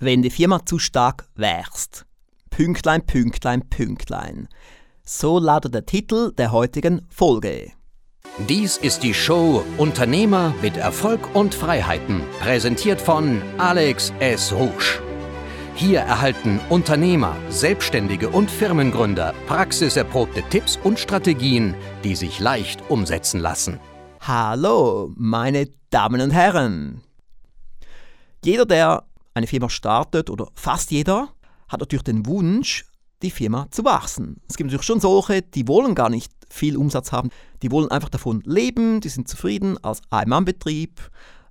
wenn die Firma zu stark wächst. Pünktlein, Pünktlein, Pünktlein. So lautet der Titel der heutigen Folge. Dies ist die Show Unternehmer mit Erfolg und Freiheiten, präsentiert von Alex S. Rouge. Hier erhalten Unternehmer, Selbstständige und Firmengründer praxiserprobte Tipps und Strategien, die sich leicht umsetzen lassen. Hallo, meine Damen und Herren. Jeder, der eine Firma startet, oder fast jeder, hat natürlich den Wunsch, die Firma zu wachsen. Es gibt natürlich schon solche, die wollen gar nicht viel Umsatz haben, die wollen einfach davon leben, die sind zufrieden als Ein-Mann-Betrieb.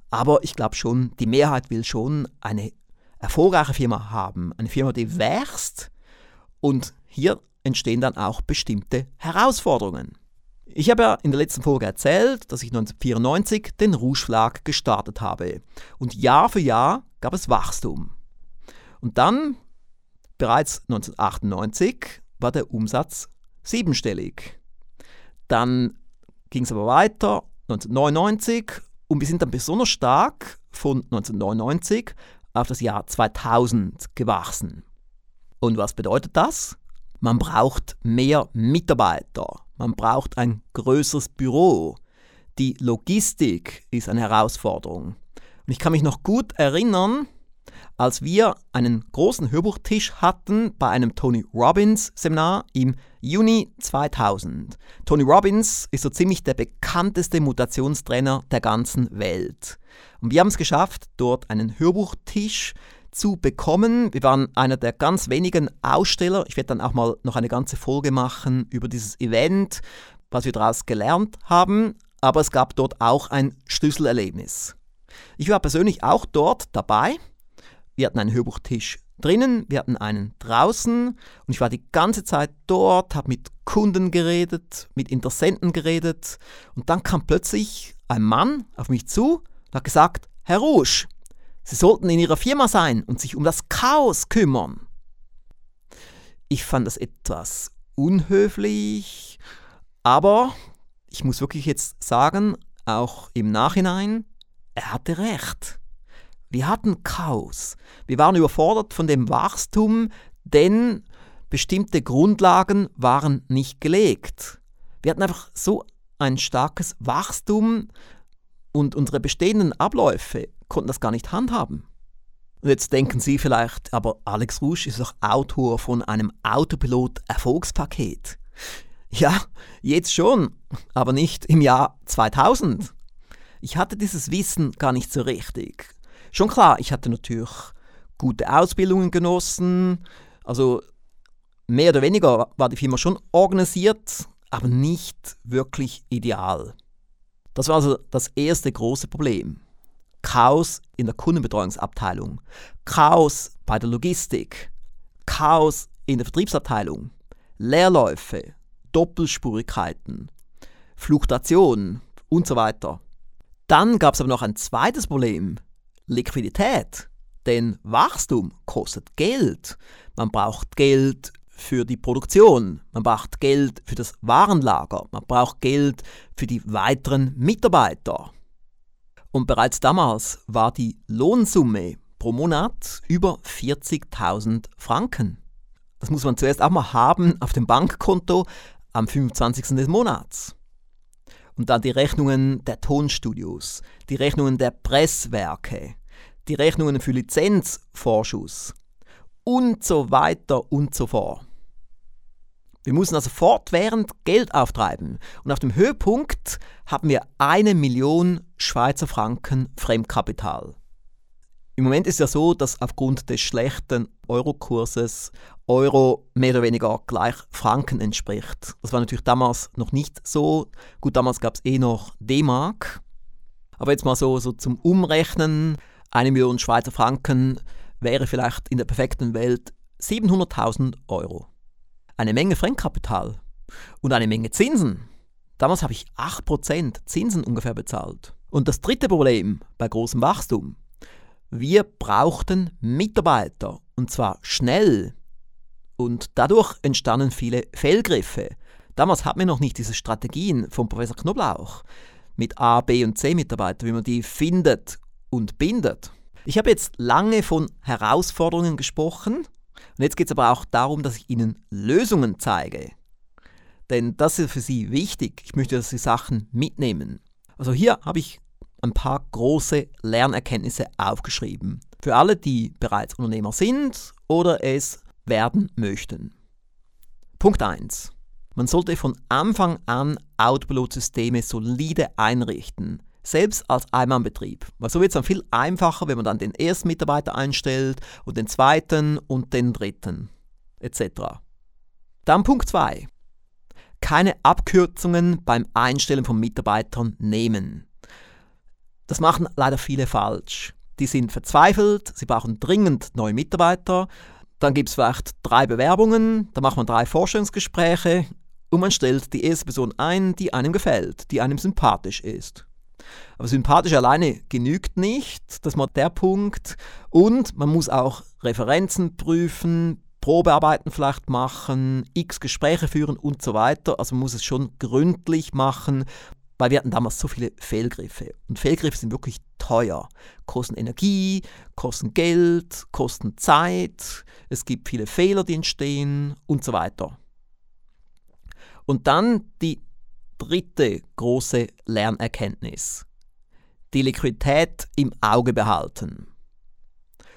Aber ich glaube schon, die Mehrheit will schon eine erfolgreiche Firma haben, eine Firma, die wächst und hier entstehen dann auch bestimmte Herausforderungen. Ich habe ja in der letzten Folge erzählt, dass ich 1994 den Rouge Verlag gestartet habe und Jahr für Jahr gab es Wachstum. Und dann, bereits 1998, war der Umsatz siebenstellig. Dann ging es aber weiter, 1999, und wir sind dann besonders stark von 1999 auf das Jahr 2000 gewachsen. Und was bedeutet das? Man braucht mehr Mitarbeiter, man braucht ein größeres Büro. Die Logistik ist eine Herausforderung. Und ich kann mich noch gut erinnern, als wir einen großen Hörbuchtisch hatten bei einem Tony Robbins Seminar im Juni 2000. Tony Robbins ist so ziemlich der bekannteste Mutationstrainer der ganzen Welt. Und wir haben es geschafft, dort einen Hörbuchtisch zu bekommen. Wir waren einer der ganz wenigen Aussteller. Ich werde dann auch mal noch eine ganze Folge machen über dieses Event, was wir daraus gelernt haben. Aber es gab dort auch ein Schlüsselerlebnis. Ich war persönlich auch dort dabei. Wir hatten einen Hörbuchtisch drinnen, wir hatten einen draußen und ich war die ganze Zeit dort, habe mit Kunden geredet, mit Interessenten geredet und dann kam plötzlich ein Mann auf mich zu und hat gesagt, Herr Rouge, Sie sollten in Ihrer Firma sein und sich um das Chaos kümmern. Ich fand das etwas unhöflich, aber ich muss wirklich jetzt sagen, auch im Nachhinein, er hatte recht. Wir hatten Chaos. Wir waren überfordert von dem Wachstum, denn bestimmte Grundlagen waren nicht gelegt. Wir hatten einfach so ein starkes Wachstum und unsere bestehenden Abläufe konnten das gar nicht handhaben. Und jetzt denken Sie vielleicht, aber Alex Rouge ist doch Autor von einem Autopilot-Erfolgspaket. Ja, jetzt schon, aber nicht im Jahr 2000. Ich hatte dieses Wissen gar nicht so richtig. Schon klar, ich hatte natürlich gute Ausbildungen genossen, also mehr oder weniger war die Firma schon organisiert, aber nicht wirklich ideal. Das war also das erste große Problem. Chaos in der Kundenbetreuungsabteilung, Chaos bei der Logistik, Chaos in der Vertriebsabteilung, Leerläufe, Doppelspurigkeiten, Fluktuation und so weiter. Dann gab es aber noch ein zweites Problem, Liquidität. Denn Wachstum kostet Geld. Man braucht Geld für die Produktion, man braucht Geld für das Warenlager, man braucht Geld für die weiteren Mitarbeiter. Und bereits damals war die Lohnsumme pro Monat über 40.000 Franken. Das muss man zuerst auch mal haben auf dem Bankkonto am 25. des Monats. Und dann die Rechnungen der Tonstudios, die Rechnungen der Presswerke, die Rechnungen für Lizenzvorschuss und so weiter und so fort. Wir müssen also fortwährend Geld auftreiben und auf dem Höhepunkt haben wir eine Million Schweizer Franken Fremdkapital. Im Moment ist ja so, dass aufgrund des schlechten Eurokurses Euro mehr oder weniger gleich Franken entspricht. Das war natürlich damals noch nicht so. Gut, damals gab es eh noch D-Mark. Aber jetzt mal so, so zum Umrechnen, eine Million Schweizer Franken wäre vielleicht in der perfekten Welt 700.000 Euro. Eine Menge Fremdkapital und eine Menge Zinsen. Damals habe ich 8% Zinsen ungefähr bezahlt. Und das dritte Problem bei großem Wachstum. Wir brauchten Mitarbeiter und zwar schnell. Und dadurch entstanden viele Fehlgriffe. Damals hatten wir noch nicht diese Strategien von Professor Knoblauch mit A, B und C Mitarbeitern, wie man die findet und bindet. Ich habe jetzt lange von Herausforderungen gesprochen und jetzt geht es aber auch darum, dass ich Ihnen Lösungen zeige. Denn das ist für Sie wichtig. Ich möchte, dass Sie Sachen mitnehmen. Also hier habe ich ein paar große Lernerkenntnisse aufgeschrieben. Für alle, die bereits Unternehmer sind oder es werden möchten. Punkt 1. Man sollte von Anfang an Autopilot-Systeme solide einrichten, selbst als Einmannbetrieb. Weil so wird es dann viel einfacher, wenn man dann den ersten Mitarbeiter einstellt und den zweiten und den dritten etc. Dann Punkt 2. Keine Abkürzungen beim Einstellen von Mitarbeitern nehmen. Das machen leider viele falsch. Die sind verzweifelt, sie brauchen dringend neue Mitarbeiter. Dann gibt es vielleicht drei Bewerbungen, dann macht man drei Forschungsgespräche und man stellt die erste Person ein, die einem gefällt, die einem sympathisch ist. Aber sympathisch alleine genügt nicht, das mal der Punkt. Und man muss auch Referenzen prüfen, Probearbeiten vielleicht machen, x Gespräche führen und so weiter. Also man muss es schon gründlich machen, weil wir hatten damals so viele Fehlgriffe. Und Fehlgriffe sind wirklich teuer. Kosten Energie, kosten Geld, kosten Zeit, es gibt viele Fehler, die entstehen und so weiter. Und dann die dritte große Lernerkenntnis. Die Liquidität im Auge behalten.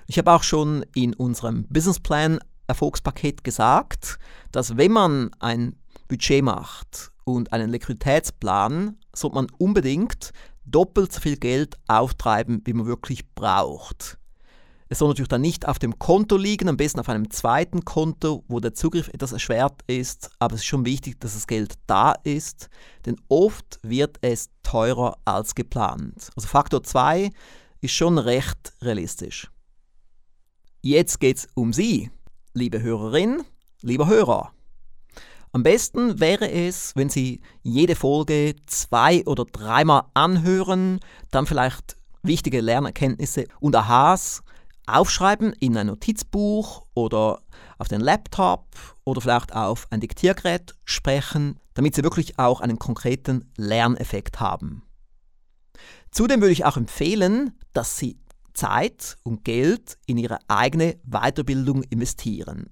Ich habe auch schon in unserem Businessplan Erfolgspaket gesagt, dass wenn man ein Budget macht und einen Liquiditätsplan, sollte man unbedingt doppelt so viel Geld auftreiben, wie man wirklich braucht. Es soll natürlich dann nicht auf dem Konto liegen, am besten auf einem zweiten Konto, wo der Zugriff etwas erschwert ist, aber es ist schon wichtig, dass das Geld da ist, denn oft wird es teurer als geplant. Also Faktor 2 ist schon recht realistisch. Jetzt geht es um Sie, liebe Hörerin, lieber Hörer. Am besten wäre es, wenn Sie jede Folge zwei oder dreimal anhören, dann vielleicht wichtige Lernerkenntnisse und Aha's aufschreiben in ein Notizbuch oder auf den Laptop oder vielleicht auf ein Diktiergerät sprechen, damit sie wirklich auch einen konkreten Lerneffekt haben. Zudem würde ich auch empfehlen, dass Sie Zeit und Geld in Ihre eigene Weiterbildung investieren.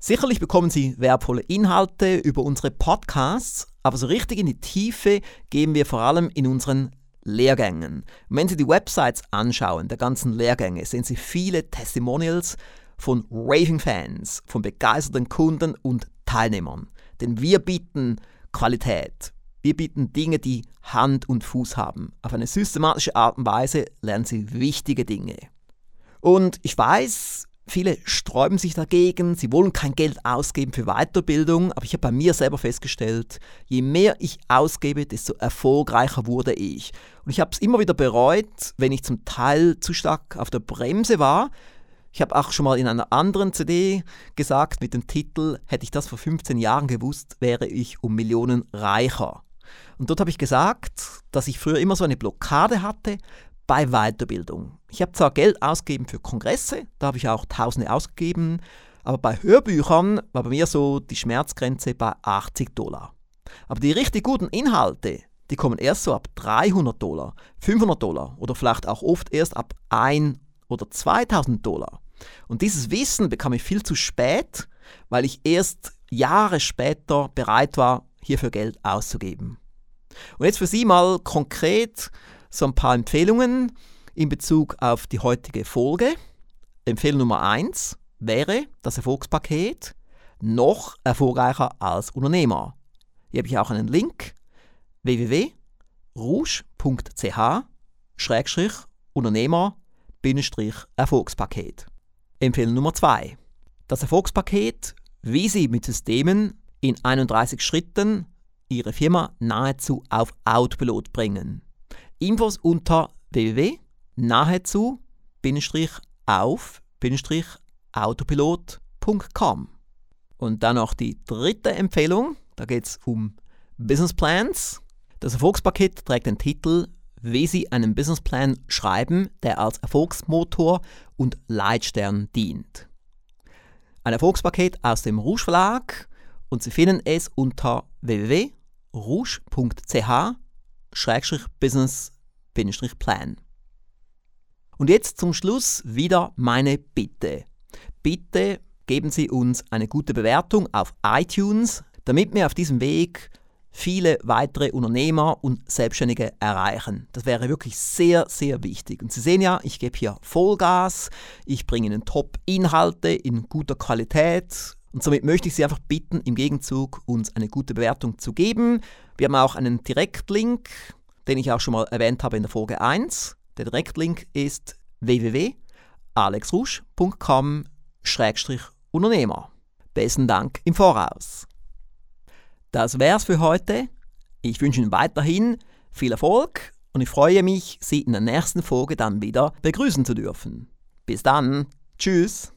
Sicherlich bekommen Sie wertvolle Inhalte über unsere Podcasts, aber so richtig in die Tiefe gehen wir vor allem in unseren Lehrgängen. Und wenn Sie die Websites anschauen, der ganzen Lehrgänge, sehen Sie viele Testimonials von Raving-Fans, von begeisterten Kunden und Teilnehmern. Denn wir bieten Qualität. Wir bieten Dinge, die Hand und Fuß haben. Auf eine systematische Art und Weise lernen Sie wichtige Dinge. Und ich weiß, Viele sträuben sich dagegen, sie wollen kein Geld ausgeben für Weiterbildung, aber ich habe bei mir selber festgestellt, je mehr ich ausgebe, desto erfolgreicher wurde ich. Und ich habe es immer wieder bereut, wenn ich zum Teil zu stark auf der Bremse war. Ich habe auch schon mal in einer anderen CD gesagt mit dem Titel, hätte ich das vor 15 Jahren gewusst, wäre ich um Millionen reicher. Und dort habe ich gesagt, dass ich früher immer so eine Blockade hatte, bei Weiterbildung. Ich habe zwar Geld ausgegeben für Kongresse, da habe ich auch Tausende ausgegeben, aber bei Hörbüchern war bei mir so die Schmerzgrenze bei 80 Dollar. Aber die richtig guten Inhalte, die kommen erst so ab 300 Dollar, 500 Dollar oder vielleicht auch oft erst ab 1 oder 2000 Dollar. Und dieses Wissen bekam ich viel zu spät, weil ich erst Jahre später bereit war, hierfür Geld auszugeben. Und jetzt für Sie mal konkret so ein paar Empfehlungen in Bezug auf die heutige Folge. Empfehlung Nummer 1 wäre das Erfolgspaket noch erfolgreicher als Unternehmer. Hier habe ich auch einen Link www.rouge.ch Unternehmer-Erfolgspaket. Empfehlung Nummer 2. Das Erfolgspaket, wie Sie mit Systemen in 31 Schritten Ihre Firma nahezu auf Autopilot bringen. Infos unter www.nahezu-auf-autopilot.com. Und dann noch die dritte Empfehlung, da geht es um Business Plans. Das Erfolgspaket trägt den Titel Wie Sie einen Businessplan schreiben, der als Erfolgsmotor und Leitstern dient. Ein Erfolgspaket aus dem Rouge Verlag und Sie finden es unter www.rouge.ch Schrägstrich Business Plan. Und jetzt zum Schluss wieder meine Bitte. Bitte geben Sie uns eine gute Bewertung auf iTunes, damit wir auf diesem Weg viele weitere Unternehmer und Selbstständige erreichen. Das wäre wirklich sehr, sehr wichtig. Und Sie sehen ja, ich gebe hier Vollgas, ich bringe Ihnen Top-Inhalte in guter Qualität. Und somit möchte ich Sie einfach bitten, im Gegenzug uns eine gute Bewertung zu geben. Wir haben auch einen Direktlink, den ich auch schon mal erwähnt habe in der Folge 1. Der Direktlink ist www.alexrusch.com-unternehmer. Besten Dank im Voraus. Das wär's für heute. Ich wünsche Ihnen weiterhin viel Erfolg und ich freue mich, Sie in der nächsten Folge dann wieder begrüßen zu dürfen. Bis dann. Tschüss.